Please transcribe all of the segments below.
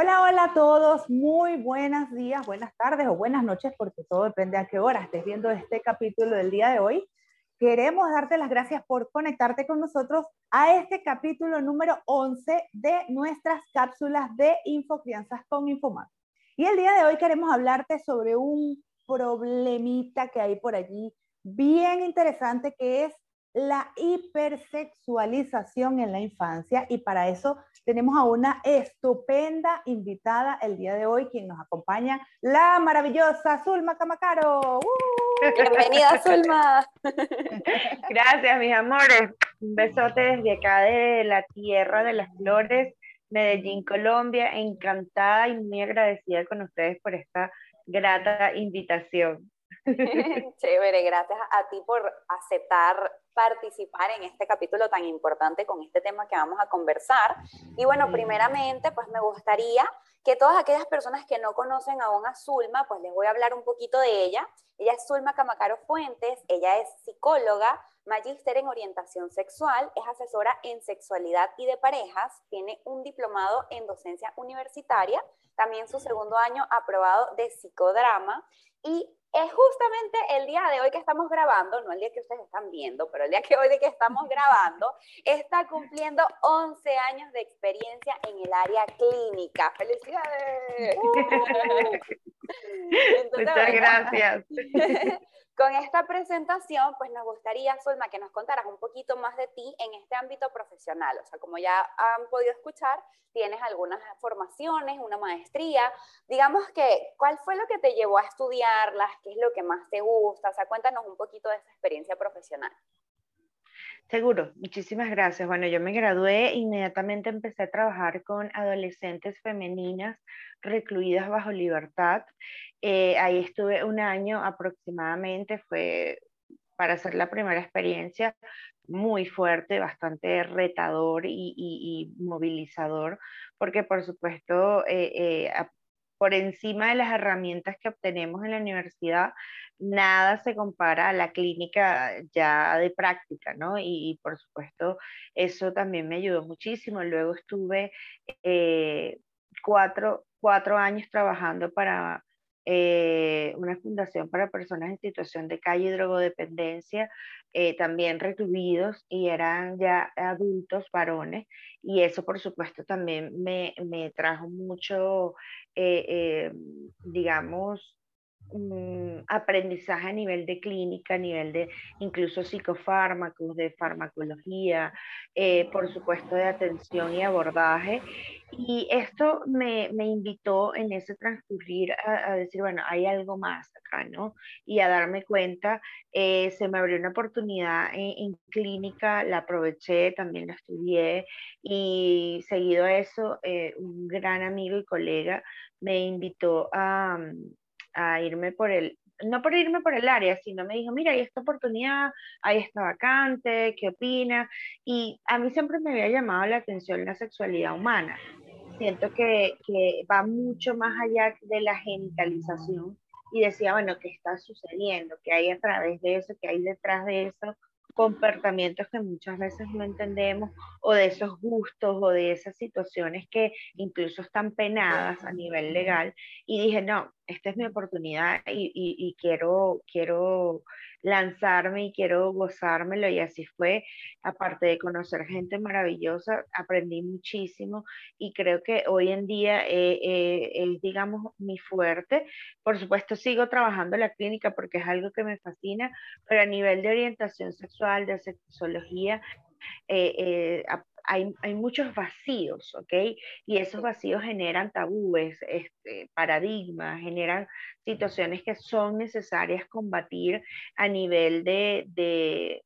Hola, hola a todos, muy buenos días, buenas tardes o buenas noches, porque todo depende a qué hora estés viendo este capítulo del día de hoy. Queremos darte las gracias por conectarte con nosotros a este capítulo número 11 de nuestras cápsulas de Infocrianzas con Infomar. Y el día de hoy queremos hablarte sobre un problemita que hay por allí bien interesante que es la hipersexualización en la infancia y para eso tenemos a una estupenda invitada el día de hoy, quien nos acompaña, la maravillosa Zulma Camacaro. ¡Uh! Bienvenida, Zulma. Gracias, mis amores. Un besote desde acá de la tierra de las flores, Medellín, Colombia. Encantada y muy agradecida con ustedes por esta grata invitación. Chévere, gracias a ti por aceptar participar en este capítulo tan importante con este tema que vamos a conversar. Y bueno, primeramente, pues me gustaría que todas aquellas personas que no conocen aún a Zulma, pues les voy a hablar un poquito de ella. Ella es Zulma Camacaro Fuentes, ella es psicóloga, magíster en orientación sexual, es asesora en sexualidad y de parejas, tiene un diplomado en docencia universitaria, también su segundo año aprobado de psicodrama y es justamente el día de hoy que estamos grabando, no el día que ustedes están viendo, pero el día que hoy de que estamos grabando, está cumpliendo 11 años de experiencia en el área clínica. ¡Felicidades! Muchas gracias. Con esta presentación, pues nos gustaría, Solma, que nos contaras un poquito más de ti en este ámbito profesional. O sea, como ya han podido escuchar, tienes algunas formaciones, una maestría. Digamos que, ¿cuál fue lo que te llevó a ¿Qué es lo que más te gusta? O sea, cuéntanos un poquito de esa experiencia profesional. Seguro, muchísimas gracias. Bueno, yo me gradué, inmediatamente empecé a trabajar con adolescentes femeninas recluidas bajo libertad. Eh, ahí estuve un año aproximadamente, fue para hacer la primera experiencia muy fuerte, bastante retador y, movilizador, porque por supuesto, eh, eh, por encima de las herramientas que obtenemos en la universidad, nada se compara a la clínica ya de práctica, ¿no? Y, por supuesto, eso también me ayudó muchísimo. Luego estuve cuatro, cuatro años trabajando para eh, una fundación para personas en situación de calle y drogodependencia, eh, también recluidos y eran ya adultos varones y eso por supuesto también me, me trajo mucho, eh, digamos, aprendizaje a nivel de clínica, a nivel de incluso psicofármacos, de farmacología, eh, por supuesto de atención y abordaje. Y esto me, me invitó en ese transcurrir a, decir, bueno, hay algo más acá, ¿no? Y a darme cuenta, eh, se me abrió una oportunidad en, clínica, la aproveché, también la estudié y seguido a eso, eh, un gran amigo y colega me invitó a a irme por el, no por irme por el área, sino me dijo, mira, hay esta oportunidad, hay esta vacante, ¿qué opina? Y a mí siempre me había llamado la atención la sexualidad humana. Siento que, que va mucho más allá de la genitalización y decía, bueno, ¿qué está sucediendo? ¿Qué hay a través de eso? ¿Qué hay detrás de eso? Comportamientos que muchas veces no entendemos o de esos gustos o de esas situaciones que incluso están penadas a nivel legal y dije, no, esta es mi oportunidad y, y, quiero, quiero lanzarme y quiero gozármelo y así fue. Aparte de conocer gente maravillosa, aprendí muchísimo y creo que hoy en día eh, eh, es, digamos, mi fuerte. Por supuesto, sigo trabajando en la clínica porque es algo que me fascina, pero a nivel de orientación sexual, de sexología, eh, hay, hay, muchos vacíos, ¿ok? Y esos vacíos generan tabúes, este, paradigmas, generan situaciones que son necesarias combatir a nivel de, de,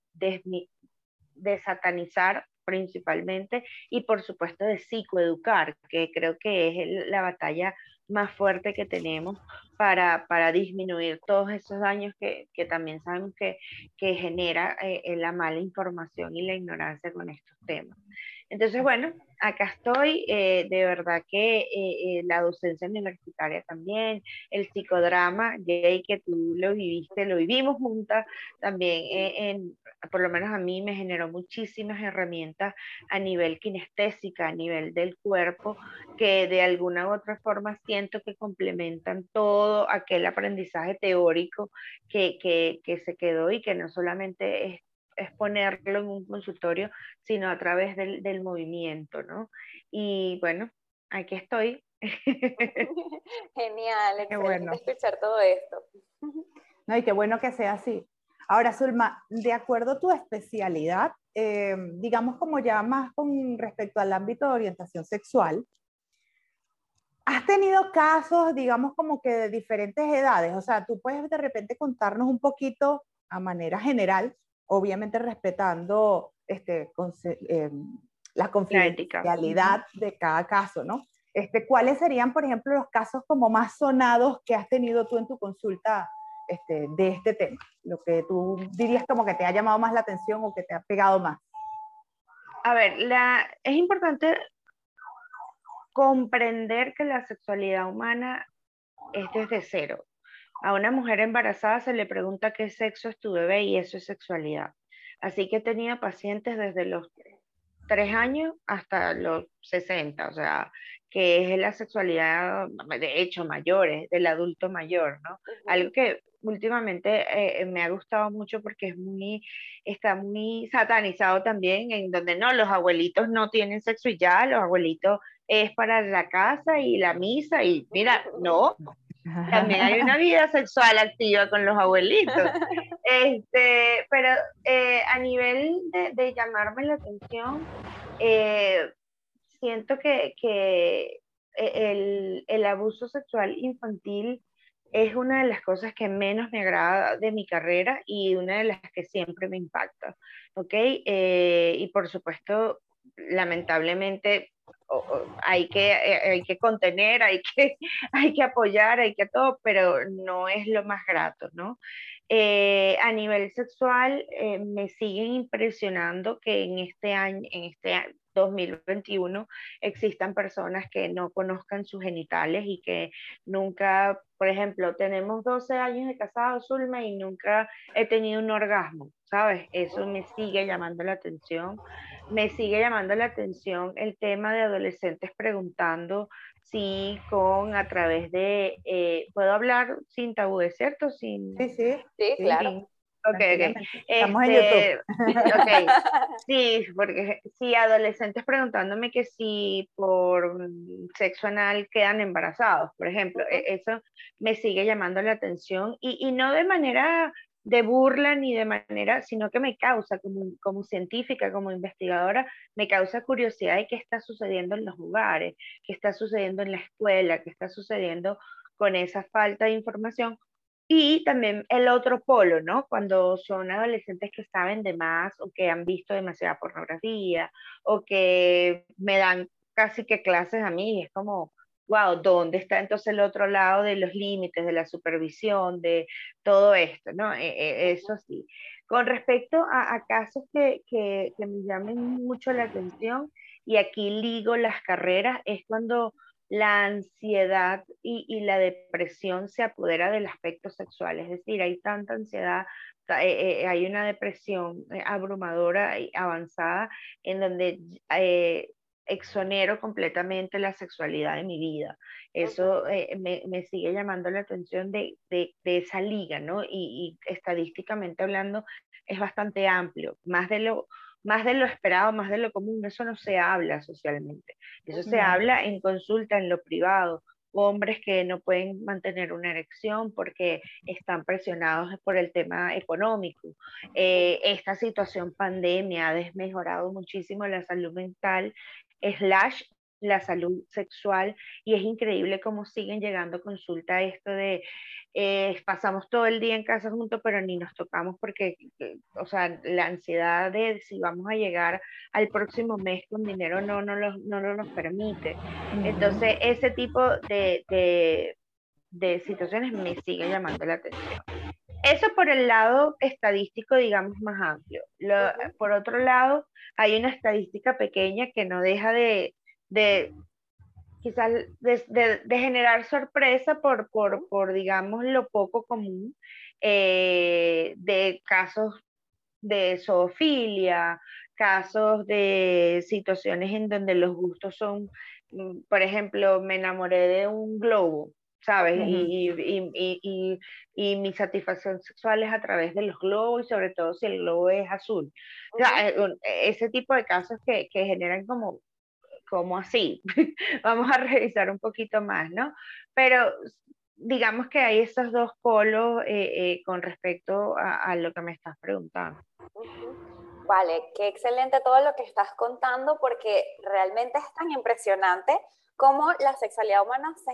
de, satanizar principalmente y por supuesto de psicoeducar, que creo que es la batalla más fuerte que tenemos para, para disminuir todos esos daños que, que también sabemos que, que genera eh, la mala información y la ignorancia con estos temas. Entonces, bueno, acá estoy, eh, de verdad que eh, eh, la docencia universitaria también, el psicodrama, Jay, que tú lo viviste, lo vivimos juntas, también por lo menos a mí me generó muchísimas herramientas a nivel kinestésica, a nivel del cuerpo, que de alguna u otra forma siento que complementan todo aquel aprendizaje teórico que, que, que se quedó y que no solamente es es ponerlo en un consultorio, sino a través del, del movimiento, ¿no? Y bueno, aquí estoy. Genial, excelente bueno. escuchar todo esto. No, y qué bueno que sea así. Ahora, Zulma, de acuerdo a tu especialidad, eh, digamos como ya más con respecto al ámbito de orientación sexual, ¿has tenido casos, digamos, como que de diferentes edades? O sea, tú puedes de repente contarnos un poquito a manera general obviamente respetando este, eh, la confidencialidad de cada caso, ¿no? Este, ¿Cuáles serían, por ejemplo, los casos como más sonados que has tenido tú en tu consulta este, de este tema? Lo que tú dirías como que te ha llamado más la atención o que te ha pegado más. A ver, la, es importante comprender que la sexualidad humana es desde cero. A una mujer embarazada se le pregunta qué sexo es tu bebé y eso es sexualidad. Así que he tenido pacientes desde los tres años hasta los 60, o sea, que es la sexualidad, de hecho, mayores, del adulto mayor, ¿no? Algo que últimamente eh, me ha gustado mucho porque es muy, está muy satanizado también, en donde no, los abuelitos no tienen sexo y ya, los abuelitos es para la casa y la misa y mira, no, también hay una vida sexual activa con los abuelitos. Este, pero eh, a nivel de, llamarme la atención, eh, siento que, que el, el, abuso sexual infantil es una de las cosas que menos me agrada de mi carrera y una de las que siempre me impacta. ¿Ok? Eh, y por supuesto, lamentablemente hay que, eh, hay que contener, hay que, hay que apoyar, hay que todo, pero no es lo más grato, ¿no? Eh, a nivel sexual, eh, me siguen impresionando que en este año, en este 2021, existan personas que no conozcan sus genitales y que nunca, por ejemplo, tenemos 12 años de casado, Zulma, y nunca he tenido un orgasmo, ¿sabes? Eso me sigue llamando la atención me sigue llamando la atención el tema de adolescentes preguntando si con a través de, eh, ¿puedo hablar sin tabú, cierto? Sin, sí, sí, sí, claro. Ok, ok. Estamos en este, YouTube. Okay. Sí, porque sí, adolescentes preguntándome que si por sexo anal quedan embarazados, por ejemplo. E, eso me sigue llamando la atención y, y no de manera de burla ni de manera, sino que me causa como, como científica, como investigadora, me causa curiosidad de qué está sucediendo en los lugares, qué está sucediendo en la escuela, qué está sucediendo con esa falta de información. Y también el otro polo, ¿no? Cuando son adolescentes que saben de más o que han visto demasiada pornografía o que me dan casi que clases a mí, es como, wow, ¿dónde está entonces el otro lado de los límites, de la supervisión, de todo esto? ¿no? E, e, eso sí. Con respecto a, casos que, que, que, me llamen mucho la atención, y aquí ligo las carreras, es cuando la ansiedad y, y la depresión se apodera del aspecto sexual, es decir, hay tanta ansiedad, eh, eh, hay una depresión eh, abrumadora y avanzada en donde exonero completamente la sexualidad de mi vida. Eso eh, me, me, sigue llamando la atención de, de, de esa liga, ¿no? Y, y, estadísticamente hablando es bastante amplio, más de lo más de lo esperado, más de lo común, eso no se habla socialmente. Eso se habla en consulta, en lo privado, hombres que no pueden mantener una erección porque están presionados por el tema económico. Eh, esta situación pandemia ha desmejorado muchísimo la salud mental slash la salud sexual y es increíble cómo siguen llegando consulta esto de eh, pasamos todo el día en casa juntos pero ni nos tocamos porque, eh, o sea, la ansiedad de si vamos a llegar al próximo mes con dinero no, no, lo, no nos permite. Entonces, ese tipo de, de, de situaciones me sigue llamando la atención. Eso por el lado estadístico, digamos, más amplio. Por otro lado, hay una estadística pequeña que no deja de, de quizás de, generar sorpresa por, por, por, digamos, lo poco común eh, de casos de zoofilia, casos de situaciones en donde los gustos son, mm, por ejemplo, me enamoré de un globo, ¿sabes? y, y, y, y, mi satisfacción sexual es a través de los globos y sobre todo si el globo es azul. O sea, eh, ese tipo de casos que, que generan como, como así. Vamos a revisar un poquito más, ¿no? Pero digamos que hay esos dos polos eh, eh, con respecto a, a, lo que me estás preguntando. Vale, qué excelente todo lo que estás contando porque realmente es tan impresionante cómo la sexualidad humana se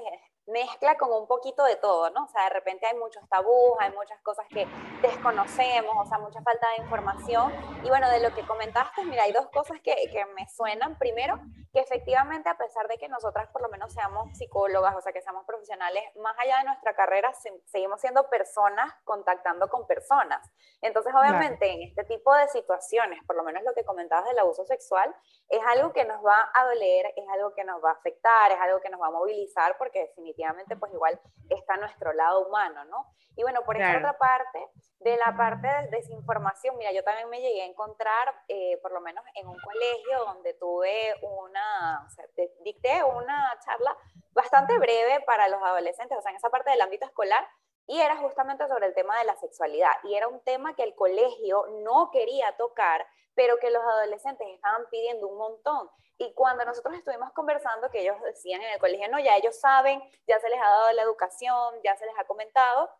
mezcla con un poquito de todo, ¿no? O sea, de repente hay muchos tabús, hay muchas cosas que desconocemos, o sea, mucha falta de información. Y bueno, de lo que comentaste, mira, hay dos cosas que, que me suenan. Primero, que efectivamente a pesar de que nosotras por lo menos seamos psicólogas, o sea, que seamos profesionales, más allá de nuestra carrera, seguimos siendo personas contactando con personas. Entonces, obviamente, en este tipo de situaciones, por lo menos lo que comentabas del abuso sexual, es algo que nos va a doler, es algo que nos va a afectar, es algo que nos va a movilizar, porque definitivamente definitivamente pues igual está nuestro lado humano, ¿no? Y bueno, por esa otra parte, de la parte de desinformación, mira, yo también me llegué a encontrar, eh, por lo menos en un colegio donde tuve una, o sea, dicté una charla bastante breve para los adolescentes, o sea, en esa parte del ámbito escolar, y era justamente sobre el tema de la sexualidad. Y era un tema que el colegio no quería tocar, pero que los adolescentes estaban pidiendo un montón. Y cuando nosotros estuvimos conversando, que ellos decían en el colegio, no, ya ellos saben, ya se les ha dado la educación, ya se les ha comentado,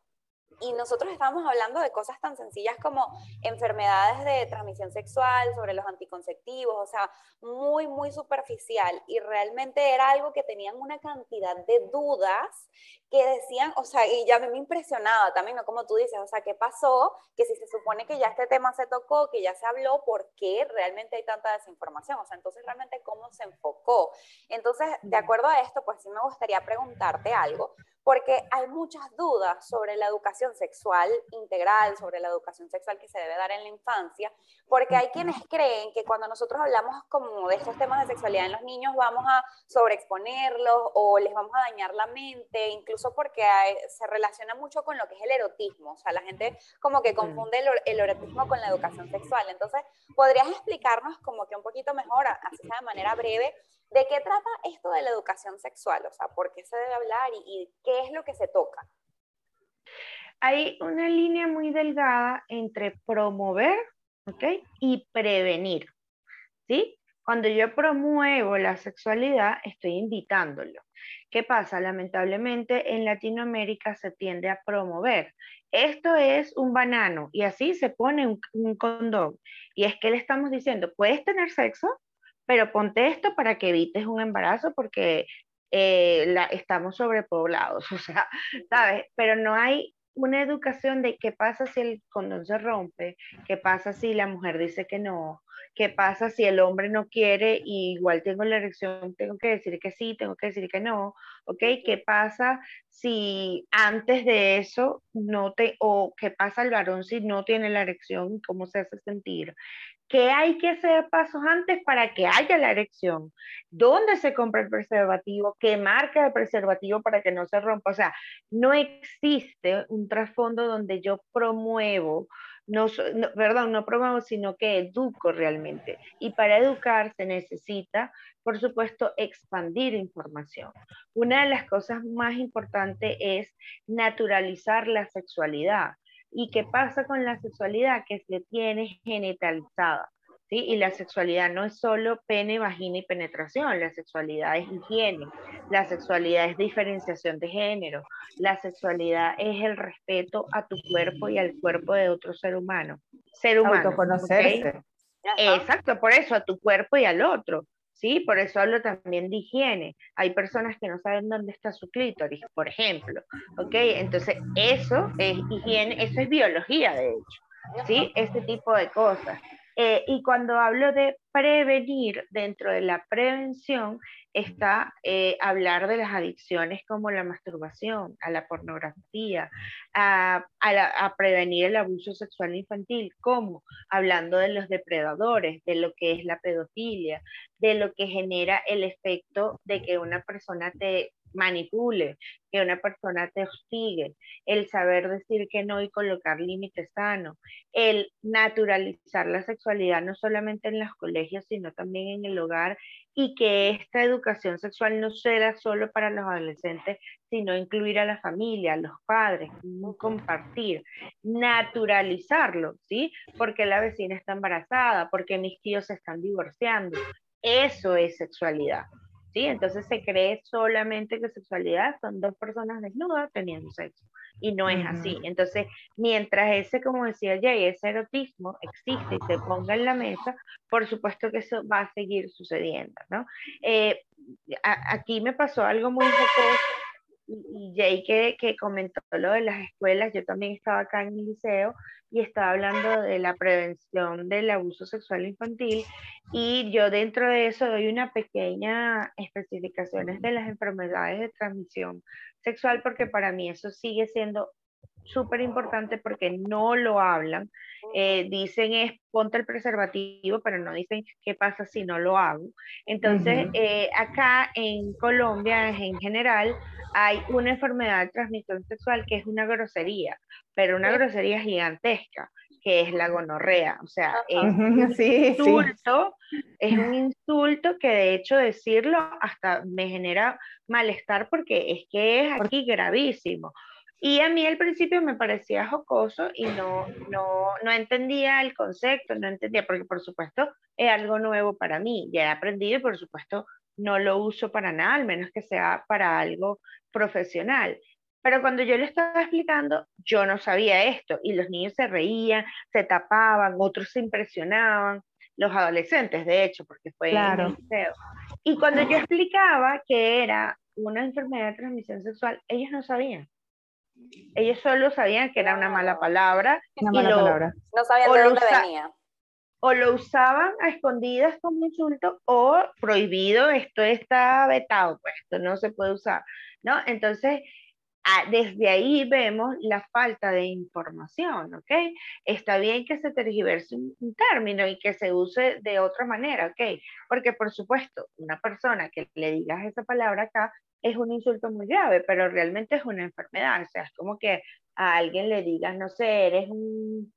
y nosotros estábamos hablando de cosas tan sencillas como enfermedades de transmisión sexual, sobre los anticonceptivos, o sea, muy, muy superficial. Y realmente era algo que tenían una cantidad de dudas que decían, o sea, y ya me impresionaba también, ¿no? Como tú dices, o sea, ¿qué pasó? Que si se supone que ya este tema se tocó, que ya se habló, ¿por qué realmente hay tanta desinformación? O sea, entonces realmente cómo se enfocó. Entonces, de acuerdo a esto, pues sí me gustaría preguntarte algo, porque hay muchas dudas sobre la educación sexual integral, sobre la educación sexual que se debe dar en la infancia, porque hay quienes creen que cuando nosotros hablamos como de estos temas de sexualidad en los niños vamos a sobreexponerlos o les vamos a dañar la mente, incluso porque se relaciona mucho con lo que es el erotismo, o sea, la gente como que confunde el, el erotismo con la educación sexual. Entonces, ¿podrías explicarnos como que un poquito mejor, así sea de manera breve, ¿De qué trata esto de la educación sexual? O sea, ¿por qué se debe hablar y, qué es lo que se toca? Hay una línea muy delgada entre promover ¿okay? y prevenir. ¿sí? Cuando yo promuevo la sexualidad, estoy invitándolo. ¿Qué pasa? Lamentablemente en Latinoamérica se tiende a promover. Esto es un banano y así se pone un, un condón. Y es que le estamos diciendo, ¿puedes tener sexo? Pero ponte esto para que evites un embarazo porque eh, la, estamos sobrepoblados, o sea, ¿sabes? Pero no hay una educación de qué pasa si el condón se rompe, qué pasa si la mujer dice que no, qué pasa si el hombre no quiere y igual tengo la erección, tengo que decir que sí, tengo que decir que no, ¿ok? ¿Qué pasa si antes de eso no te, o qué pasa el varón si no tiene la erección, cómo se hace sentir? ¿Qué hay que hacer pasos antes para que haya la erección? ¿Dónde se compra el preservativo? ¿Qué marca de preservativo para que no se rompa? O sea, no existe un trasfondo donde yo promuevo, no, perdón, no promuevo, sino que educo realmente. Y para educar se necesita, por supuesto, expandir información. Una de las cosas más importantes es naturalizar la sexualidad. ¿Y qué pasa con la sexualidad? Que se tiene genitalizada. ¿Sí? Y la sexualidad no es solo pene, vagina y penetración, la sexualidad es higiene, la sexualidad es diferenciación de género, la sexualidad es el respeto a tu cuerpo y al cuerpo de otro ser humano. Ser humano. Autoconocerse. Exacto, por eso a tu cuerpo y al otro. ¿sí? Por eso hablo también de higiene. Hay personas que no saben dónde está su clítoris, por ejemplo, ¿ok? Entonces, eso es higiene, eso es biología, de hecho, ¿sí? Este tipo de cosas. Eh, y cuando hablo de prevenir, dentro de la prevención está eh, hablar de las adicciones como la masturbación, a la pornografía, a, a, prevenir el abuso sexual infantil, como hablando de los depredadores, de lo que es la pedofilia, de lo que genera el efecto de que una persona te manipule, que una persona te hostigue, el saber decir que no y colocar límites sanos, el naturalizar la sexualidad no solamente en los colegios, sino también en el hogar y que esta educación sexual no sea solo para los adolescentes, sino incluir a la familia, a los padres, compartir, naturalizarlo, ¿sí? Porque la vecina está embarazada, porque mis tíos se están divorciando. Eso es sexualidad. ¿Sí? Entonces se cree solamente que sexualidad son dos personas desnudas teniendo sexo y no es así. Entonces, mientras ese, como decía Jay, ese erotismo existe y se ponga en la mesa, por supuesto que eso va a seguir sucediendo, ¿no? Eh, aquí me pasó algo muy jocoso y Jay que, que, comentó lo de las escuelas, yo también estaba acá en mi liceo y estaba hablando de la prevención del abuso sexual infantil y yo dentro de eso doy una pequeña especificaciones de las enfermedades de transmisión sexual porque para mí eso sigue siendo súper importante porque no lo hablan. Eh, dicen es ponte el preservativo, pero no dicen qué pasa si no lo hago. Entonces, eh, acá en Colombia en general hay una enfermedad de transmisión sexual que es una grosería, pero una grosería gigantesca, que es la gonorrea. O sea, es un insulto, es un insulto que de hecho decirlo hasta me genera malestar porque es que es aquí gravísimo. Y a mí al principio me parecía jocoso y no, no, no entendía el concepto, no entendía, porque por supuesto es algo nuevo para mí, ya he aprendido y por supuesto no lo uso para nada, al menos que sea para algo profesional. Pero cuando yo le estaba explicando, yo no sabía esto y los niños se reían, se tapaban, otros se impresionaban, los adolescentes de hecho, porque fue claro. en el liceo. Y cuando yo explicaba que era una enfermedad de transmisión sexual, ellos no sabían ellos solo sabían que era una mala palabra. Una mala palabra. No sabían de dónde venía. O lo usaban a escondidas como insulto o prohibido, esto está vetado, pues esto no se puede usar, ¿no? Entonces, desde ahí vemos la falta de información, ¿ok? Está bien que se tergiverse un, término y que se use de otra manera, ¿ok? Porque por supuesto, una persona que le digas esa palabra acá es un insulto muy grave, pero realmente es una enfermedad, o sea, es como que a alguien le digas, no sé, eres un,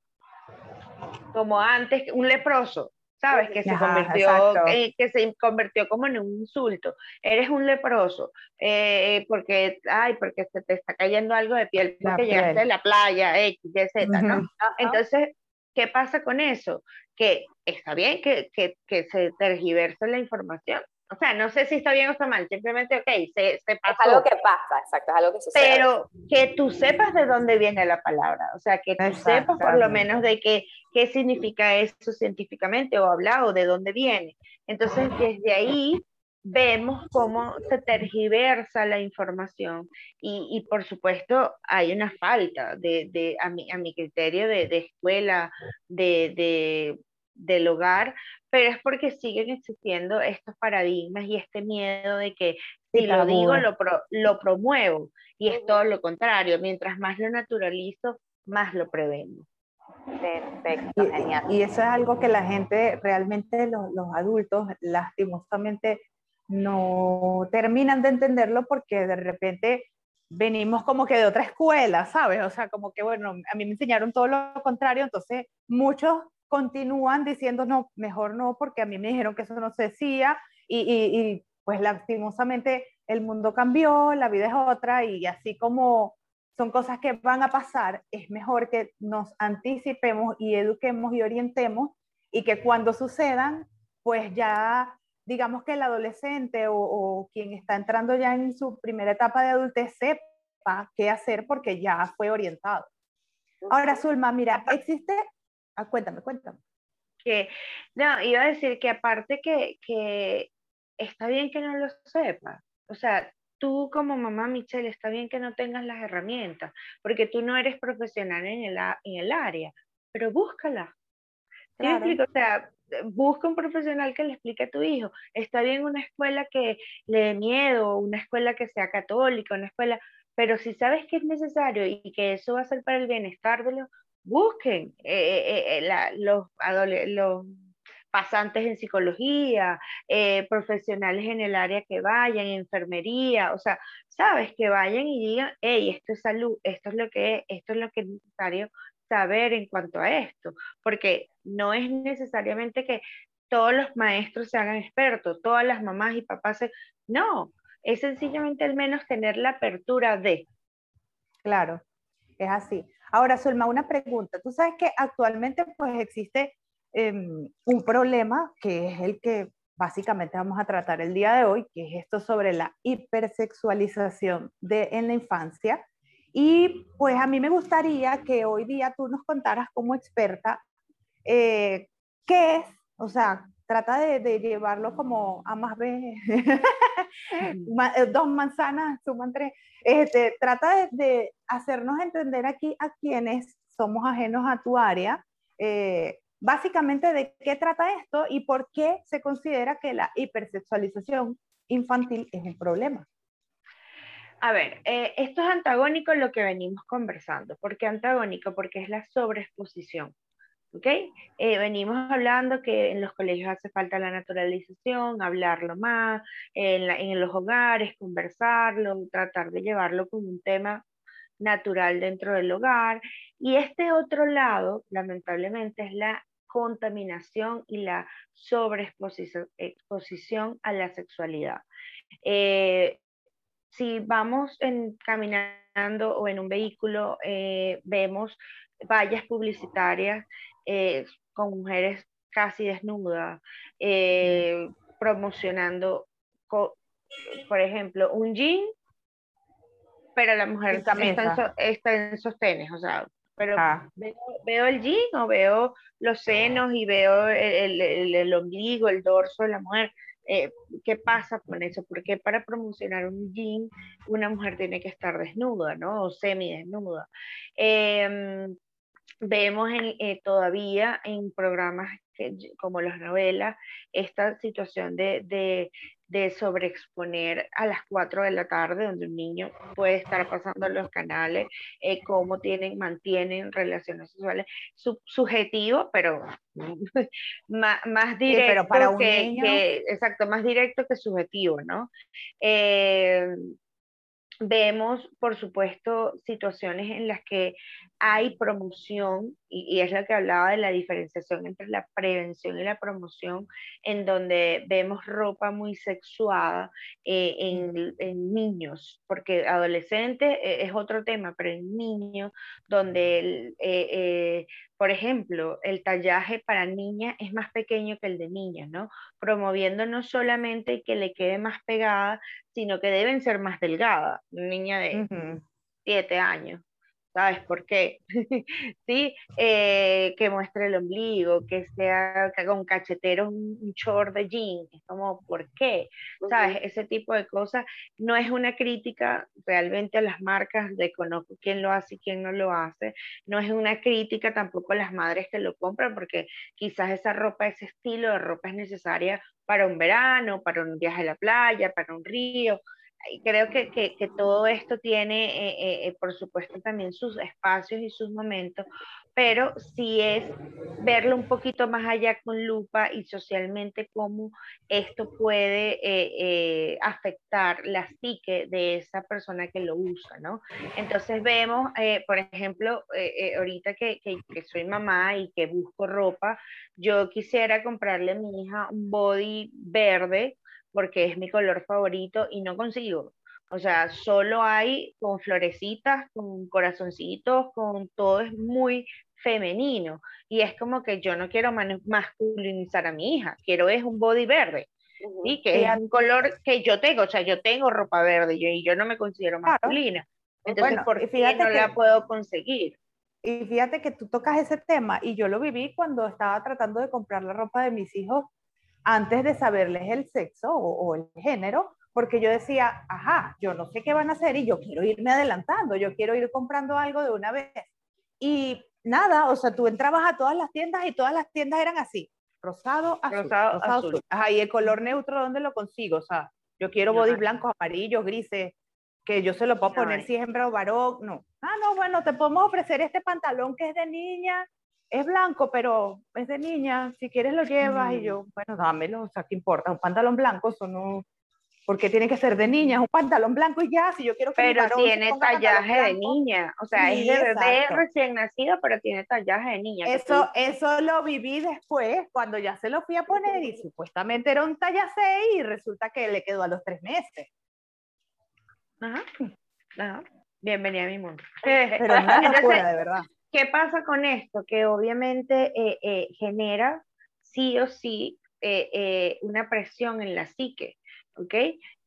como antes, un leproso, ¿sabes? Que se, convirtió, que se convirtió como en un insulto. Eres un leproso, eh, porque, ay, porque se te está cayendo algo de piel porque llegaste a la playa, X, Z, ¿no? Entonces, ¿qué pasa con eso? Que está bien que, que, que se tergiverse la información, o sea, no sé si está bien o está mal, simplemente, ok, se, se pasó. Es algo que pasa, exacto, es algo que sucede. Pero que tú sepas de dónde viene la palabra, o sea, que tú sepas por lo menos de qué, qué significa eso científicamente o hablado, de dónde viene. Entonces, desde ahí vemos cómo se tergiversa la información y, y por supuesto hay una falta de, de a, mi, a mi criterio de, de escuela, de, de del hogar, pero es porque siguen existiendo estos paradigmas y este miedo de que si lo digo, lo, lo promuevo, y es todo lo contrario, mientras más lo naturalizo, más lo prevengo. Perfecto, y. Y eso es algo que la gente, realmente los, los adultos, lastimosamente, no terminan de entenderlo porque de repente venimos como que de otra escuela, ¿sabes? O sea, como que, bueno, a mí me enseñaron todo lo contrario, entonces muchos continúan diciendo, no, mejor no, porque a mí me dijeron que eso no se decía y, y, pues lastimosamente el mundo cambió, la vida es otra y así como son cosas que van a pasar, es mejor que nos anticipemos y eduquemos y orientemos y que cuando sucedan, pues ya digamos que el adolescente o, o, quien está entrando ya en su primera etapa de adultez sepa qué hacer porque ya fue orientado. Ahora, Zulma, mira, existe Ah, cuéntame, cuéntame. Que, no, iba a decir que aparte que, que está bien que no lo sepas. O sea, tú como mamá Michelle, está bien que no tengas las herramientas, porque tú no eres profesional en el, en el área, pero búscala. ¿Sí explico? O sea, busca un profesional que le explique a tu hijo. Está bien una escuela que le dé miedo, una escuela que sea católica, una escuela, pero si sabes que es necesario y que eso va a ser para el bienestar de los, busquen eh, eh, eh, los, los pasantes en psicología, profesionales en el área que vayan, enfermería, o sea, sabes, que vayan y digan, hey, esto es salud, esto es lo que es, esto es lo que es necesario saber en cuanto a esto, porque no es necesariamente que todos los maestros se hagan expertos, todas las mamás y papás se... No, es sencillamente al menos tener la apertura de. Claro, es así. Ahora, Zulma, una pregunta. Tú sabes que actualmente pues existe em, un problema que es el que básicamente vamos a tratar el día de hoy, que es esto sobre la hipersexualización de, en la infancia. Y pues a mí me gustaría que hoy día tú nos contaras como experta eh, qué es, o sea, trata de, llevarlo como a más veces, eh, dos manzanas suman tres, este, trata de, hacernos entender aquí a quienes somos ajenos a tu área, eh, básicamente de qué trata esto y por qué se considera que la hipersexualización infantil es el problema. A ver, eh, esto es antagónico lo que venimos conversando. ¿Por qué antagónico? Porque es la sobreexposición. ¿ok? Eh, venimos hablando que en los colegios hace falta la naturalización, hablarlo más, en, en, los hogares, conversarlo, tratar de llevarlo como un tema natural dentro del hogar. Y este otro lado, lamentablemente, es la contaminación y la sobreexposición a la sexualidad. Eh, si vamos caminando o en un vehículo, eh, vemos vallas publicitarias eh, con mujeres casi desnudas, promocionando, por ejemplo, un jean, pero la mujer está en, sostenes, o sea, pero ah. veo, el jean o veo los senos y veo el, el, ombligo, el dorso de la mujer. Eh, ¿Qué pasa con eso? Porque para promocionar un jean, una mujer tiene que estar desnuda, ¿no? O semidesnuda. Eh, vemos eh, todavía en programas como las novelas esta situación de, de, de, sobreexponer a las 4 de la tarde, donde un niño puede estar pasando los canales, eh, cómo tienen, mantienen relaciones sexuales, subjetivo, pero más, más directo para que, exacto, más directo que subjetivo, ¿no? Eh, vemos, por supuesto, situaciones en las que hay promoción, y, es lo que hablaba de la diferenciación entre la prevención y la promoción, en donde vemos ropa muy sexuada eh, en, niños, porque adolescentes eh, es otro tema, pero en niños, donde, eh, por ejemplo, el tallaje para niña es más pequeño que el de niña, ¿no? Promoviendo no solamente que le quede más pegada, sino que deben ser más delgadas, niña de siete años. ¿Sabes por qué? sí, eh, que muestre el ombligo, que sea con cacheteros un, un short de jeans, es como, ¿por qué? ¿Sabes? Ese tipo de cosas no es una crítica realmente a las marcas de conozco quién lo hace y quién no lo hace, no es una crítica tampoco a las madres que lo compran, porque quizás esa ropa, ese estilo de ropa es necesaria para un verano, para un viaje a la playa, para un río, creo que, que, que, todo esto tiene, eh, eh, eh, por supuesto, también sus espacios y sus momentos, pero sí es verlo un poquito más allá con lupa y socialmente cómo esto puede afectar la psique de esa persona que lo usa, ¿no? Entonces vemos, por ejemplo, ahorita que, que, que soy mamá y que busco ropa, yo quisiera comprarle a mi hija un body verde, porque es mi color favorito y no consigo. O sea, solo hay con florecitas, con corazoncitos, con todo es muy femenino. Y es como que yo no quiero masculinizar a mi hija, quiero es un body verde. y Que es un color que yo tengo, o sea, yo tengo ropa verde y yo no me considero masculina. Entonces, ¿por qué no la puedo conseguir? Y fíjate que tú tocas ese tema y yo lo viví cuando estaba tratando de comprar la ropa de mis hijos antes de saberles el sexo o, el género, porque yo decía, ajá, yo no sé qué van a hacer y yo quiero irme adelantando, yo quiero ir comprando algo de una vez. Y nada, o sea, tú entrabas a todas las tiendas y todas las tiendas eran así, rosado, azul, rosado, azul. Ajá, y el color neutro, ¿dónde lo consigo? O sea, yo quiero body blancos, amarillos, grises, que yo se lo puedo poner siempre o varón, no. Ah, no, bueno, te podemos ofrecer este pantalón que es de niña, es blanco, pero es de niña, si quieres lo llevas, y yo, bueno, dámelo, o sea, ¿qué importa? Un pantalón blanco, eso no, porque tiene que ser de niña, es un pantalón blanco y ya, si yo quiero que Pero tiene tallaje de niña, o sea, es de bebé recién nacido, pero tiene tallaje de niña. Eso, eso lo viví después, cuando ya se lo fui a poner y supuestamente era un talla 6 y resulta que le quedó a los tres meses. Ajá, ajá. Bienvenida a mi mundo. Pero una locura, de verdad. ¿Qué pasa con esto? Que obviamente eh, eh, genera sí o sí eh, una presión en la psique ¿ok?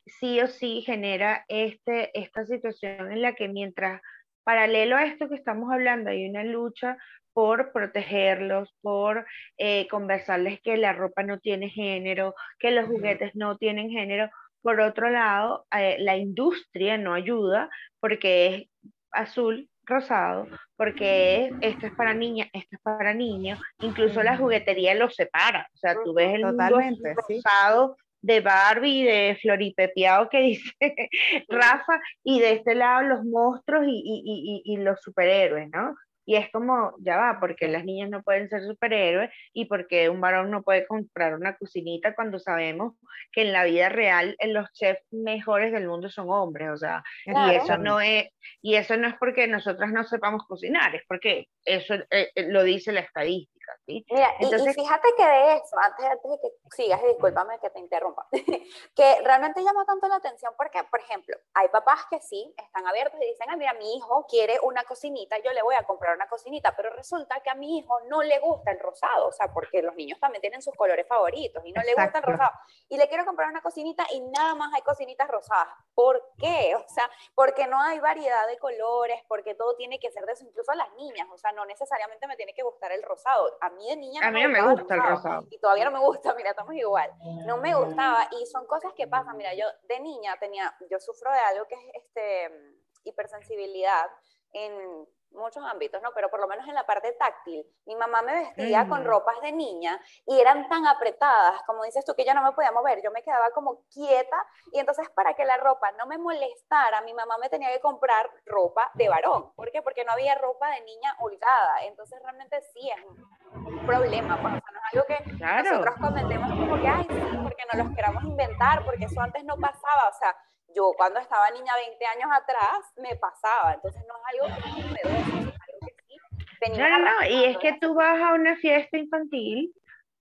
Sí o sí genera este, esta situación en la que mientras, paralelo a esto que estamos hablando, hay una lucha por protegerlos, por eh, conversarles que la ropa no tiene género, que los juguetes no tienen género. Por otro lado, eh, la industria no ayuda porque es azul, rosado, porque esto es para niñas, esto es para niños, incluso la juguetería los separa, o sea, tú ves el Totalmente, rosado de Barbie, de Floripepiao que dice Rafa, y de este lado los monstruos y, y, y, y, los superhéroes, ¿no? Y es como, ya va, porque las niñas no pueden ser superhéroes y porque un varón no puede comprar una cocinita cuando sabemos que en la vida real los chefs mejores del mundo son hombres, o sea, y eso no es y eso no es porque nosotras no sepamos cocinar, es porque eso eh, eh, lo dice la estadística. Mira, Entonces, y, fíjate que de eso, antes, antes de que sigas, y discúlpame que te interrumpa, que realmente llama tanto la atención porque, por ejemplo, hay papás que sí están abiertos y dicen, ah, mira, mi hijo quiere una cocinita, yo le voy a comprar una cocinita, pero resulta que a mi hijo no le gusta el rosado, o sea, porque los niños también tienen sus colores favoritos y no le gusta el rosado. Y le quiero comprar una cocinita y nada más hay cocinitas rosadas. ¿Por qué? O sea, porque no hay variedad de colores, porque todo tiene que ser de eso, incluso a las niñas, o sea, no necesariamente me tiene que gustar el rosado. A mí de niña a mí no me gusta el rosado. Y todavía no me gusta, mira, estamos igual. No me gustaba y son cosas que pasan, mira, yo de niña tenía, yo sufro de algo que es este hipersensibilidad en muchos ámbitos, ¿no? Pero por lo menos en la parte táctil, mi mamá me vestía con mm. ropas de niña y eran tan apretadas, como dices tú, que ya no me podía mover, yo me quedaba como quieta y entonces para que la ropa no me molestara, mi mamá me tenía que comprar ropa de varón. ¿Por qué? Porque no había ropa de niña holgada, entonces realmente sí es un problema, pues, o sea, no es algo que nosotros comentemos como que, ay, sí, porque no los queramos inventar, porque eso antes no pasaba, o sea, yo cuando estaba niña 20 años atrás me pasaba, entonces no es algo que es algo que sí tenía No, no, no, y es que tú vas a una fiesta infantil,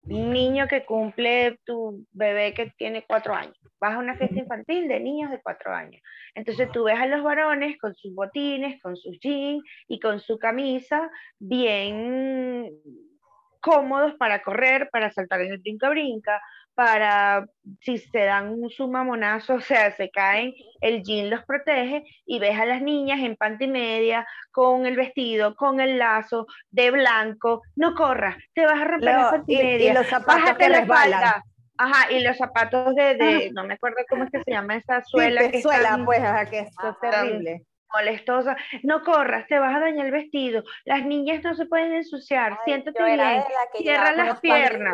un niño que cumple tu bebé que tiene cuatro años, vas a una fiesta infantil de niños de cuatro años, entonces tú ves a los varones con sus botines, con sus jeans y con su camisa bien cómodos para correr, para saltar en el brinca-brinca, para si se dan un sumamonazo, o sea, se caen, el jean los protege y ves a las niñas en panty media, con el vestido, con el lazo, de blanco, no corras, te vas a romper la panty media, y los zapatos que la espalda. Ajá, y los zapatos de, de, no me acuerdo cómo es que se llama esa suela. Sí, que suela, pues, ajá, que es terrible molestosa, no corras, te vas a dañar el vestido, las niñas no se pueden ensuciar, siéntate bien, cierra las piernas.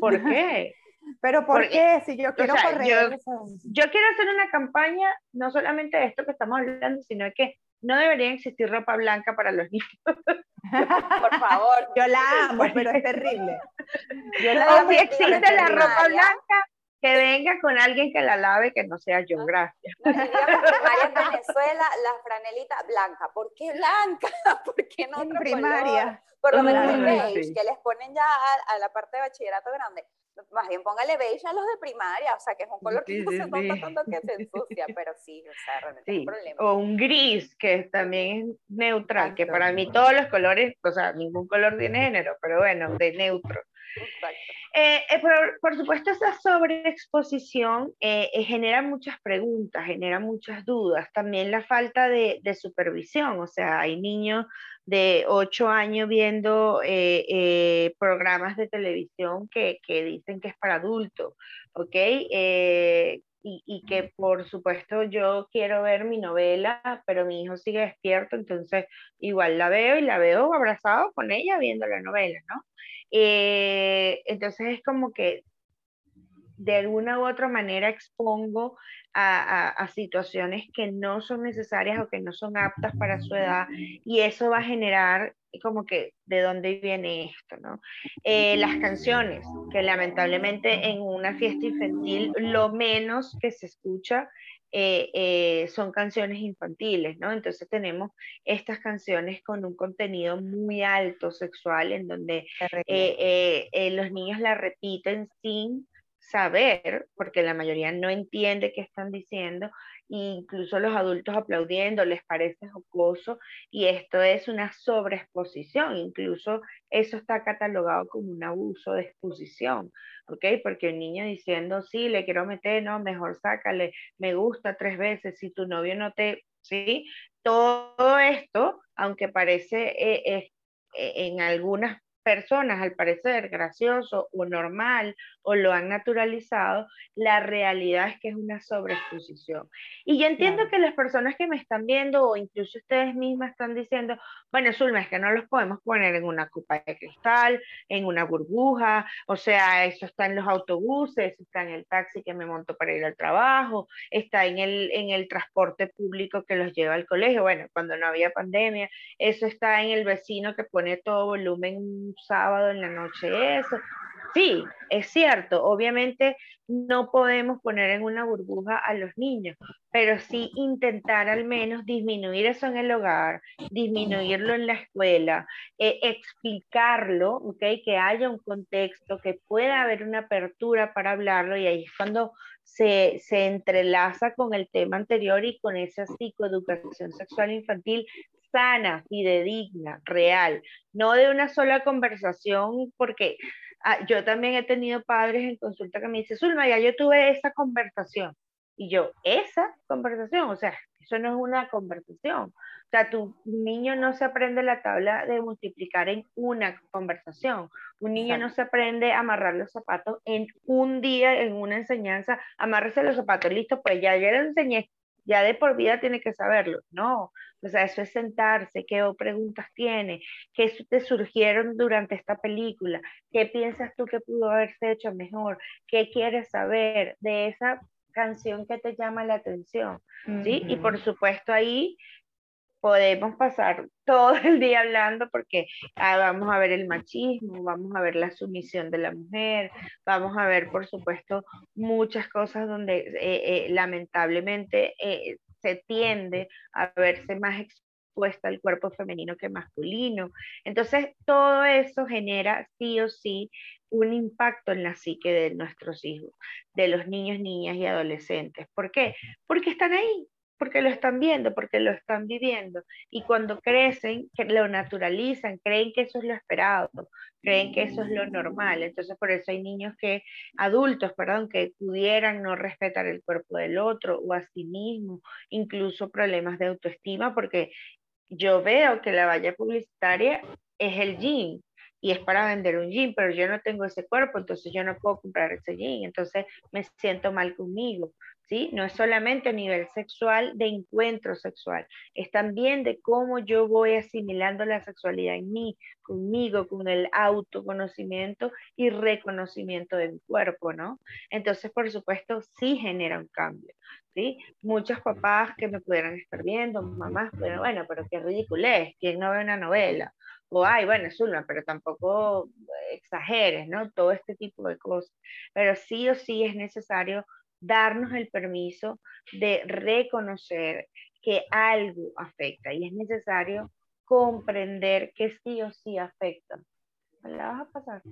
¿Por qué? Pero ¿por qué? Si yo quiero correr. Yo, quiero hacer una campaña, no solamente de esto que estamos hablando, sino de que no debería existir ropa blanca para los niños. Por favor. Yo la amo, pero es terrible. o si existe la ropa blanca, que venga con alguien que la lave, que no sea yo, gracias. en Venezuela, la franelita blanca. ¿Por qué blanca? ¿Por qué no otro primaria? Por lo menos el beige, que les ponen ya a, la parte de bachillerato grande. Más bien póngale beige a los de primaria, o sea, que es un color que no se nota tanto que se ensucia, pero sí, o sea, realmente es un problema. O un gris, que también es neutral, que para mí todos los colores, o sea, ningún color tiene género, pero bueno, de neutro. Eh, eh, por, supuesto, esa sobreexposición eh, genera muchas preguntas, genera muchas dudas. También la falta de, supervisión, o sea, hay niños de 8 años viendo programas de televisión que, que, dicen que es para adultos, ¿ok? Y, que por supuesto yo quiero ver mi novela, pero mi hijo sigue despierto, entonces igual la veo y la veo abrazado con ella viendo la novela, ¿no? Eh, entonces es como que de alguna u otra manera expongo a, situaciones que no son necesarias o que no son aptas para su edad y eso va a generar como que de dónde viene esto, ¿no? Eh, las canciones, que lamentablemente en una fiesta infantil lo menos que se escucha eh, eh, son canciones infantiles, ¿no? Entonces tenemos estas canciones con un contenido muy alto sexual en donde los niños la repiten sin saber, porque la mayoría no entiende qué están diciendo, e incluso los adultos aplaudiendo les parece jocoso, y esto es una sobreexposición, incluso eso está catalogado como un abuso de exposición, ¿ok? Porque un niño diciendo, sí, le quiero meter, no, mejor sácale, me gusta tres veces, si tu novio no te, ¿sí? Todo esto, aunque parece eh, eh, en algunas personas, al parecer, gracioso o normal o lo han naturalizado, la realidad es que es una sobreexposición. Y yo entiendo que las personas que me están viendo o incluso ustedes mismas están diciendo, bueno, Zulma, es que no los podemos poner en una copa de cristal, en una burbuja, o sea, eso está en los autobuses, está en el taxi que me monto para ir al trabajo, está en el, en el transporte público que los lleva al colegio, bueno, cuando no había pandemia, eso está en el vecino que pone todo volumen sábado en la noche eso. Sí, es cierto, obviamente no podemos poner en una burbuja a los niños, pero sí intentar al menos disminuir eso en el hogar, disminuirlo en la escuela, eh, explicarlo, ¿okay? que haya un contexto, que pueda haber una apertura para hablarlo y ahí es cuando se, se entrelaza con el tema anterior y con esa psicoeducación sexual infantil sana, fidedigna, real, no de una sola conversación, porque ah, yo también he tenido padres en consulta que me dicen, Zulma, ya yo tuve esa conversación. Y yo, esa conversación, o sea, eso no es una conversación. O sea, tu niño no se aprende la tabla de multiplicar en una conversación. Un niño no se aprende a amarrar los zapatos en un día, en una enseñanza. Amárrese los zapatos, listo, pues ya, ya le enseñé ya de por vida tiene que saberlo. No, o sea, eso es sentarse, qué preguntas tiene, qué te surgieron durante esta película, qué piensas tú que pudo haberse hecho mejor, qué quieres saber de esa canción que te llama la atención, ¿sí? Y por supuesto ahí podemos pasar todo el día hablando porque ah, vamos a ver el machismo, vamos a ver la sumisión de la mujer, vamos a ver, por supuesto, muchas cosas donde eh, eh, lamentablemente eh, se tiende a verse más expuesta el cuerpo femenino que masculino. Entonces, todo eso genera sí o sí un impacto en la psique de nuestros hijos, de los niños, niñas y adolescentes. ¿Por qué? Porque están ahí, porque lo están viendo, porque lo están viviendo. Y cuando crecen, lo naturalizan, creen que eso es lo esperado, creen que eso es lo normal. Entonces, por eso hay niños que, adultos, perdón, que pudieran no respetar el cuerpo del otro o a sí mismo, incluso problemas de autoestima, porque yo veo que la valla publicitaria es el jean y es para vender un jean, pero yo no tengo ese cuerpo, entonces yo no puedo comprar ese jean, entonces me siento mal conmigo. No es solamente a nivel sexual, de encuentro sexual, es también de cómo yo voy asimilando la sexualidad en mí, conmigo, con el autoconocimiento y reconocimiento de mi cuerpo, ¿no? Entonces, por supuesto, sí genera un cambio, ¿sí? Muchos papás que me pudieran estar viendo, mamás, pero bueno, pero qué ridículo es, ¿quién no ve una novela? o ay, bueno, una, pero tampoco exageres, ¿no? Todo este tipo de cosas. Pero sí o sí es necesario darnos el permiso de reconocer que algo afecta y es necesario comprender que sí o sí afecta. ¿La vas a pasar?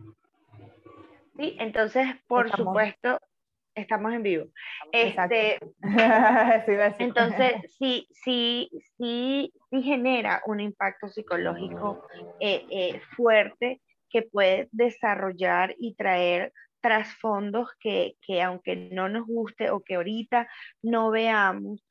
Sí, entonces, por supuesto, estamos en vivo. Este, entonces, sí, sí, sí, sí genera un impacto psicológico eh, eh, fuerte que puede desarrollar y traer trasfondos que, que, aunque no nos guste o que ahorita no veamos,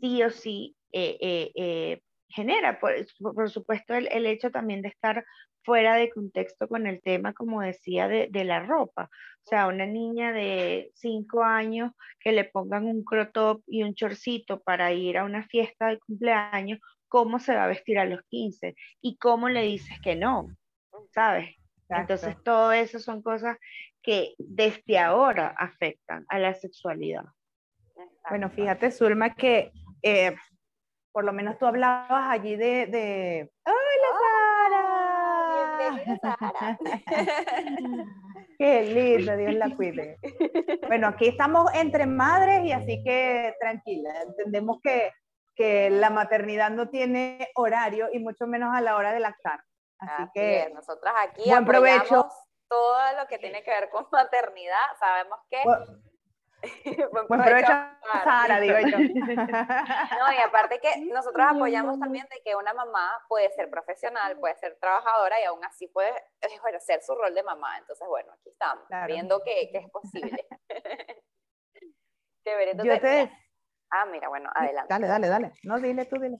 sí o sí eh, eh, eh, genera, por, por, supuesto, el, el, hecho también de estar fuera de contexto con el tema, como decía, de, de la ropa. O sea, una niña de 5 años que le pongan un crop y un chorcito para ir a una fiesta de cumpleaños, ¿cómo se va a vestir a los 15? ¿Y cómo le dices que no? ¿Sabes? Entonces, todo eso son cosas que desde ahora afectan a la sexualidad. Bueno, fíjate, Zulma, que eh, por lo menos tú hablabas allí de... de... ¡Hola, Sara! Sara. Qué lindo, Dios la cuide. Bueno, aquí estamos entre madres y así que tranquila, entendemos que, que la maternidad no tiene horario y mucho menos a la hora de lactar. Así, que nosotras aquí buen provecho. Todo lo que tiene que ver con maternidad. Sabemos que buen provecho Sara, digo yo. No, y aparte que nosotros apoyamos también de que una mamá puede ser profesional, puede ser trabajadora y aún así puede ejercer su rol de mamá. Entonces, bueno, aquí estamos, viendo que, que, es posible. Entonces, yo te... Ah, mira, bueno, adelante. Dale, dale, dale. No, dile tú, dile.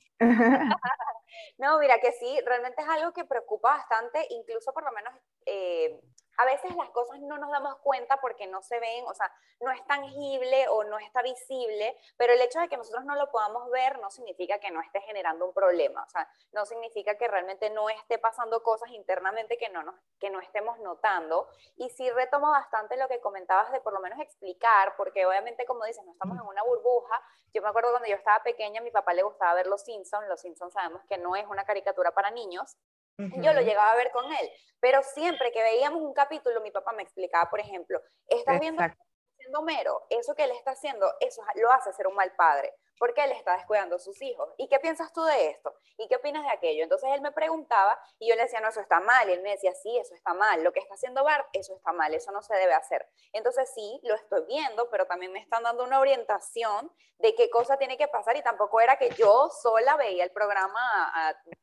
no, mira que sí, realmente es algo que preocupa bastante, incluso por lo menos eh, a veces las cosas no nos damos cuenta porque no se ven, o sea, no es tangible o no está visible, pero el hecho de que nosotros no lo podamos ver no significa que no esté generando un problema, o sea, no significa que realmente no esté pasando cosas internamente que no, nos, que no estemos notando. Y sí retomo bastante lo que comentabas de por lo menos explicar, porque obviamente como dices, no estamos en una burbuja. Yo me acuerdo cuando yo estaba pequeña, a mi papá le gustaba ver Los Simpsons, Los Simpsons sabemos que no es una caricatura para niños, yo lo llegaba a ver con él, pero siempre que veíamos un capítulo, mi papá me explicaba, por ejemplo, estás viendo haciendo mero, eso que él está haciendo, eso lo hace ser un mal padre porque él está descuidando a sus hijos. ¿Y qué piensas tú de esto? ¿Y qué opinas de aquello? Entonces él me preguntaba y yo le decía, no, eso está mal. Y él me decía, sí, eso está mal. Lo que está haciendo Bart, eso está mal, eso no se debe hacer. Entonces sí, lo estoy viendo, pero también me están dando una orientación de qué cosa tiene que pasar y tampoco era que yo sola veía el programa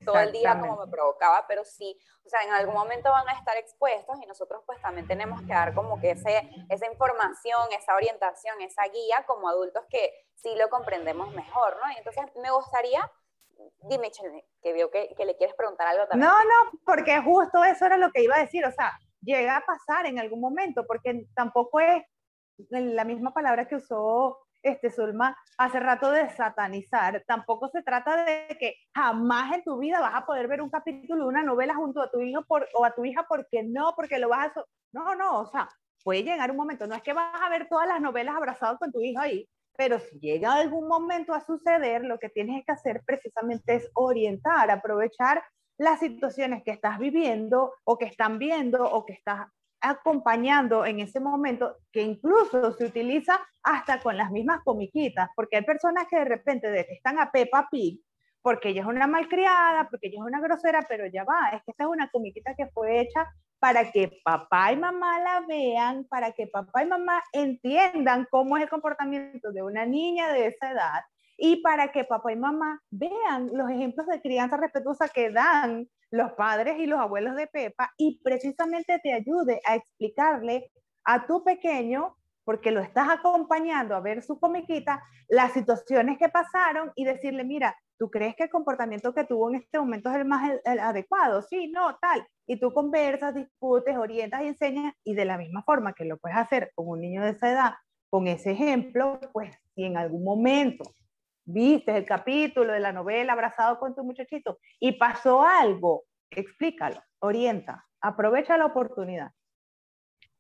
todo el día como me provocaba, pero sí, o sea, en algún momento van a estar expuestos y nosotros pues también tenemos que dar como que ese, esa información, esa orientación, esa guía como adultos que sí lo comprendemos mejor, ¿no? Y entonces me gustaría, dime, que veo que, que, le quieres preguntar algo también. No, no, porque justo eso era lo que iba a decir, o sea, llega a pasar en algún momento, porque tampoco es la misma palabra que usó este Zulma hace rato de satanizar, tampoco se trata de que jamás en tu vida vas a poder ver un capítulo de una novela junto a tu hijo por, o a tu hija porque no, porque lo vas a... No, no, o sea, puede llegar un momento, no es que vas a ver todas las novelas abrazados con tu hijo ahí, pero si llega algún momento a suceder, lo que tienes que hacer precisamente es orientar, aprovechar las situaciones que estás viviendo o que están viendo o que estás acompañando en ese momento, que incluso se utiliza hasta con las mismas comiquitas, porque hay personas que de repente detestan a Peppa Pig porque ella es una malcriada, porque ella es una grosera, pero ya va, es que esta es una comiquita que fue hecha para que papá y mamá la vean, para que papá y mamá entiendan cómo es el comportamiento de una niña de esa edad y para que papá y mamá vean los ejemplos de crianza respetuosa que dan los padres y los abuelos de Pepa y precisamente te ayude a explicarle a tu pequeño, porque lo estás acompañando a ver su comiquita, las situaciones que pasaron y decirle, mira, ¿tú crees que el comportamiento que tuvo en este momento es el más adecuado? Sí, no, tal. Y tú conversas, discutes, orientas y enseñas y de la misma forma que lo puedes hacer con un niño de esa edad, con ese ejemplo, pues si en algún momento viste el capítulo de la novela abrazado con tu muchachito y pasó algo, explícalo, orienta, aprovecha la oportunidad.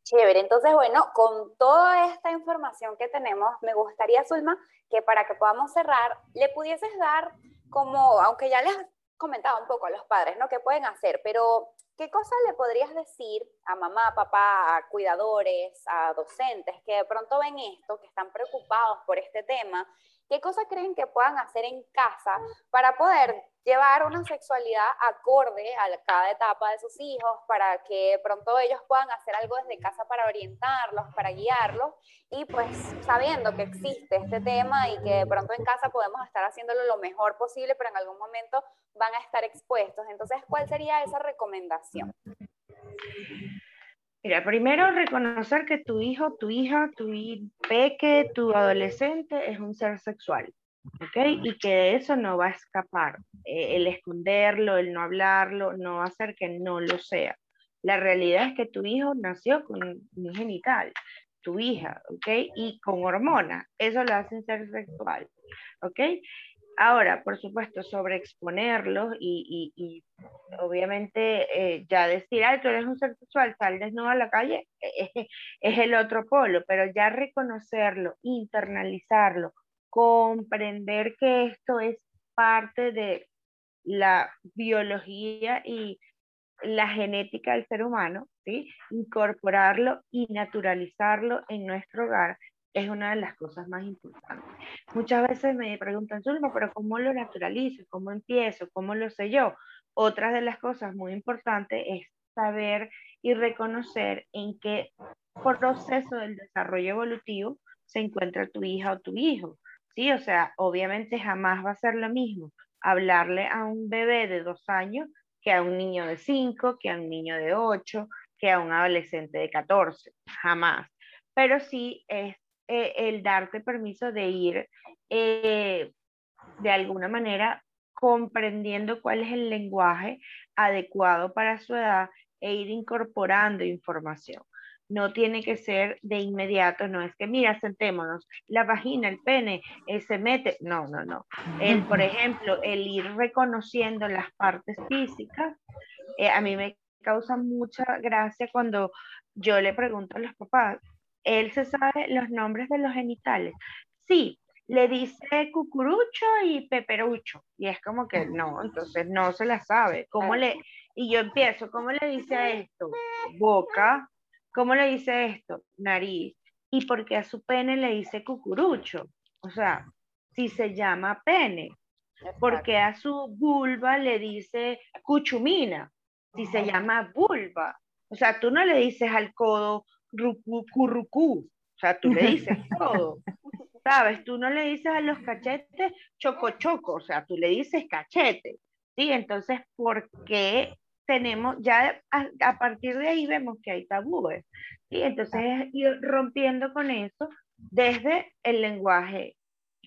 Chévere, entonces bueno, con toda esta información que tenemos, me gustaría, Zulma, que para que podamos cerrar, le pudieses dar como, aunque ya les comentado un poco a los padres, ¿no? ¿Qué pueden hacer? Pero, ¿qué cosas le podrías decir a mamá, papá, a cuidadores, a docentes que de pronto ven esto, que están preocupados por este tema ¿Qué cosas creen que puedan hacer en casa para poder llevar una sexualidad acorde a cada etapa de sus hijos, para que pronto ellos puedan hacer algo desde casa para orientarlos, para guiarlos, y pues sabiendo que existe este tema y que de pronto en casa podemos estar haciéndolo lo mejor posible, pero en algún momento van a estar expuestos. Entonces, ¿cuál sería esa recomendación? Mira, primero reconocer que tu hijo, tu hija, tu peque, tu adolescente es un ser sexual. ¿Ok? Y que eso no va a escapar. Eh, el esconderlo, el no hablarlo, no va a hacer que no lo sea. La realidad es que tu hijo nació con un genital, tu hija, ¿ok? Y con hormonas, eso lo hace ser sexual, ¿ok? Ahora, por supuesto, sobre exponerlos y, y, obviamente eh, ya decir, ay, tú eres un ser sexual, sal desnudo a la calle, es el otro polo, pero ya reconocerlo, internalizarlo, comprender que esto es parte de la biología y la genética del ser humano, ¿sí? incorporarlo y naturalizarlo en nuestro hogar es una de las cosas más importantes. Muchas veces me preguntan, Zulma, pero ¿cómo lo naturalizo? ¿Cómo empiezo? ¿Cómo lo sé yo? Otra de las cosas muy importantes es saber y reconocer en qué proceso del desarrollo evolutivo se encuentra tu hija o tu hijo. Sí, o sea, obviamente jamás va a ser lo mismo hablarle a un bebé de dos años que a un niño de cinco, que a un niño de ocho, que a un adolescente de catorce, jamás. Pero sí es eh, el darte permiso de ir eh, de alguna manera comprendiendo cuál es el lenguaje adecuado para su edad e ir incorporando información no tiene que ser de inmediato, no es que, mira, sentémonos, la vagina, el pene, eh, se mete, no, no, no. El, por ejemplo, el ir reconociendo las partes físicas, eh, a mí me causa mucha gracia cuando yo le pregunto a los papás, él se sabe los nombres de los genitales. Sí, le dice cucurucho y peperucho. Y es como que no, entonces no se la sabe. ¿Cómo le, y yo empiezo, ¿cómo le dice a esto? Boca, ¿Cómo le dice esto? Nariz. ¿Y por qué a su pene le dice cucurucho? O sea, si se llama pene. Porque a su vulva le dice cuchumina, si se llama vulva. O sea, tú no le dices al codo currucú, o sea, tú le dices todo. ¿Sabes? Tú no le dices a los cachetes choco choco, o sea, tú le dices cachete. ¿Sí? Entonces, ¿por qué tenemos, ya a, partir de ahí vemos que hay tabúes. Y entonces ir rompiendo con eso desde el lenguaje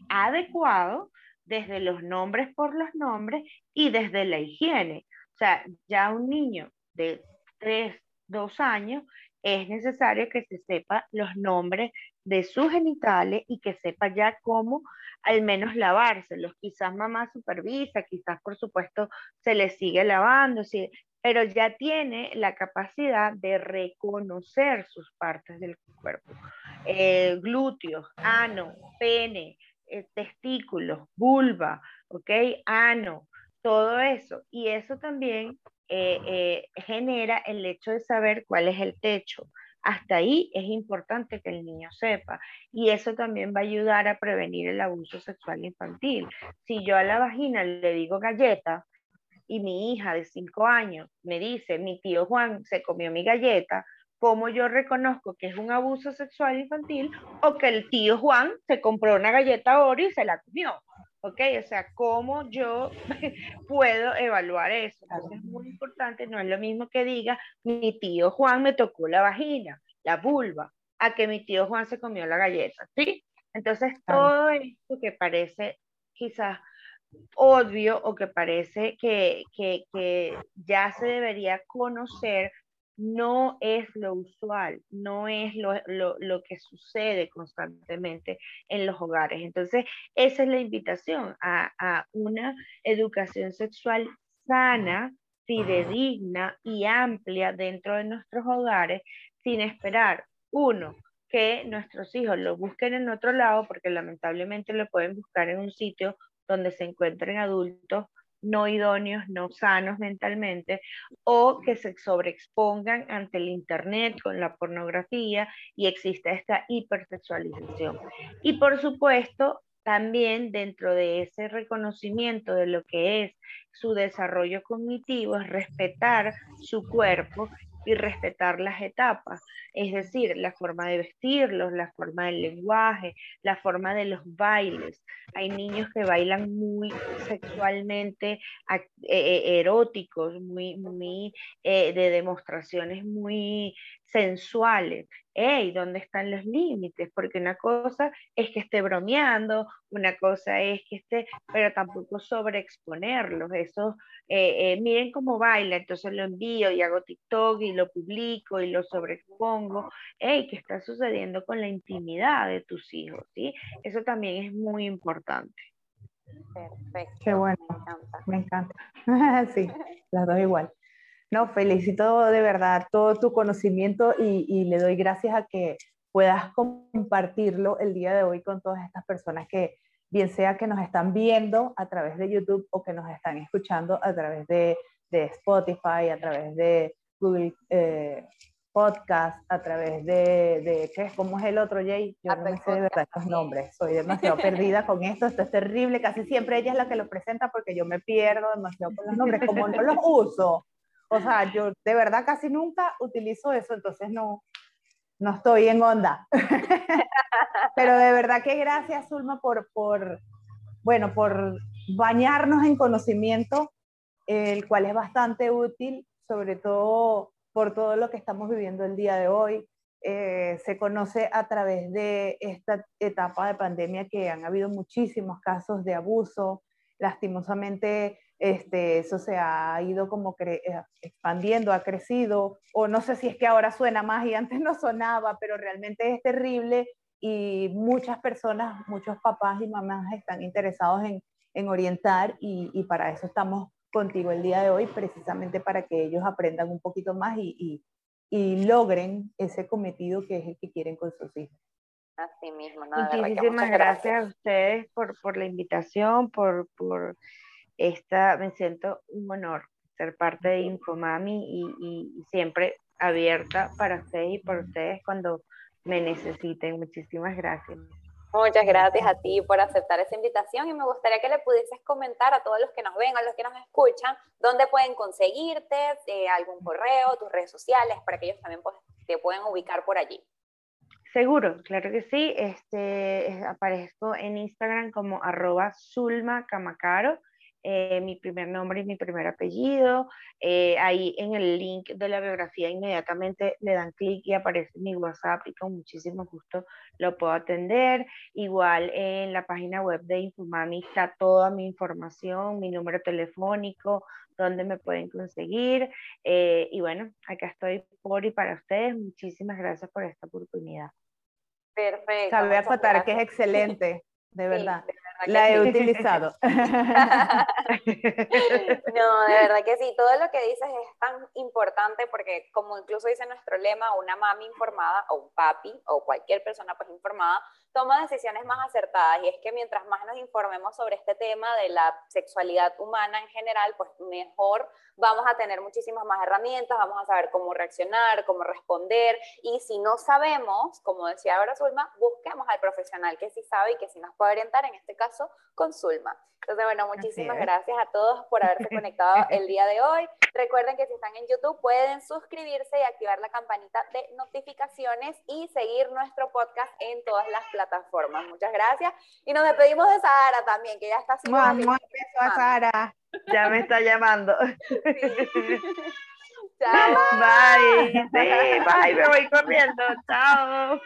adecuado, desde los nombres por los nombres y desde la higiene. O sea, ya un niño de 3, 2 años es necesario que se sepa los nombres de sus genitales y que sepa ya cómo al menos lavárselos. Quizás mamá supervisa, quizás por supuesto se le sigue lavando, pero ya tiene la capacidad de reconocer sus partes del cuerpo. Eh, glúteos, ano, pene, eh, testículos, vulva, ¿ok? Ano, todo eso. Y eso también eh, genera el hecho de saber cuál es el techo. Hasta ahí es importante que el niño sepa. Y eso también va a ayudar a prevenir el abuso sexual infantil. Si yo a la vagina le digo galleta, y mi hija de 5 años me dice, mi tío Juan se comió mi galleta, ¿cómo yo reconozco que es un abuso sexual infantil o que el tío Juan se compró una galleta Oreo y se la comió? ¿Ok? O sea, ¿cómo yo puedo evaluar eso? Entonces es muy importante, no es lo mismo que diga, mi tío Juan me tocó la vagina, la vulva, a que mi tío Juan se comió la galleta, ¿sí? Entonces, todo esto que parece quizás obvio o que parece que, ya se debería conocer, no es lo usual, no es lo, que sucede constantemente en los hogares. Entonces, esa es la invitación a, a una educación sexual sana, fidedigna y amplia dentro de nuestros hogares, sin esperar, uno, que nuestros hijos lo busquen en otro lado, porque lamentablemente lo pueden buscar en un sitio donde se encuentren adultos no idóneos, no sanos mentalmente, o que se sobreexpongan ante el Internet con la pornografía y existe esta hipersexualización. Y por supuesto, también dentro de ese reconocimiento de lo que es su desarrollo cognitivo, es respetar su cuerpo y respetar las etapas, es decir, la forma de vestirlos, la forma del lenguaje, la forma de los bailes. Hay niños que bailan muy sexualmente eh, eh, eróticos, muy, muy eh, de demostraciones muy sensuales. Hey, ¿dónde están los límites? Porque una cosa es que esté bromeando, una cosa es que esté, pero tampoco sobreexponerlos. Eso, eh, eh, miren cómo baila, entonces lo envío y hago TikTok y lo publico y lo sobreexpongo. Hey, ¿qué está sucediendo con la intimidad de tus hijos? ¿sí? Eso también es muy importante. Perfecto. Qué bueno. Me encanta. Me encanta. sí, las dos igual. No, felicito de verdad todo tu conocimiento y, le doy gracias a que puedas compartirlo el día de hoy con todas estas personas que, bien sea que nos están viendo a través de YouTube o que nos están escuchando a través de, Spotify, a través de Google eh, Podcast, a través de, de, ¿qué es? ¿Cómo es el otro, Jay? Yo no me sé de verdad estos nombres, soy demasiado perdida con esto, esto es terrible, casi siempre ella es la que lo presenta porque yo me pierdo demasiado con los nombres, como no los uso, o sea, yo de verdad casi nunca utilizo eso, entonces no, no estoy en onda. Pero de verdad que gracias, Zulma, por, por, bueno, por bañarnos en conocimiento, el cual es bastante útil, sobre todo por todo lo que estamos viviendo el día de hoy. Eh, se conoce a través de esta etapa de pandemia que han habido muchísimos casos de abuso. Lastimosamente, este, eso se ha ido como eh, expandiendo, ha crecido, o no sé si es que ahora suena más y antes no sonaba, pero realmente es terrible y muchas personas, muchos papás y mamás están interesados en, en orientar y, y, para eso estamos contigo el día de hoy, precisamente para que ellos aprendan un poquito más y, y, y logren ese cometido que es el que quieren con sus hijos. Así mismo, Muchísimas gracias. a ustedes por, por la invitación, por, por esta, me siento un honor ser parte de Infomami y, y, siempre abierta para ustedes y por ustedes cuando me necesiten. Muchísimas gracias. Muchas gracias a ti por aceptar esa invitación y me gustaría que le pudieses comentar a todos los que nos ven, a los que nos escuchan, dónde pueden conseguirte, eh, algún correo, tus redes sociales, para que ellos también pues, te puedan ubicar por allí. Seguro, claro que sí. Este, aparezco en Instagram como arroba Zulma Camacaro eh, mi primer nombre y mi primer apellido. Eh, ahí en el link de la biografía inmediatamente le dan clic y aparece mi WhatsApp y con muchísimo gusto lo puedo atender. Igual en la página web de Infumami está toda mi información, mi número telefónico, donde me pueden conseguir. Eh, y bueno, acá estoy por y para ustedes. Muchísimas gracias por esta oportunidad. Perfecto. Sabe acotar que es excelente, de verdad. La he utilizado. no, de verdad que sí, todo lo que dices es tan importante porque como incluso dice nuestro lema, una mami informada o un papi o cualquier persona pues informada toma decisiones más acertadas y es que mientras más nos informemos sobre este tema de la sexualidad humana en general, pues mejor vamos a tener muchísimas más herramientas, vamos a saber cómo reaccionar, cómo responder y si no sabemos, como decía ahora Zulma, busquemos al profesional que sí sabe y que sí nos puede orientar, en este caso con Zulma. Entonces, bueno, muchísimas gracias a todos por haberse conectado el día de hoy. Recuerden que si están en YouTube pueden suscribirse y activar la campanita de notificaciones y seguir nuestro podcast en todas las plataformas. Muchas gracias. Y nos despedimos de Sara también, que ya está así. Vamos, a Sara. Ya me está llamando. Chao. Bye. Sí, bye, me voy corriendo. Chao.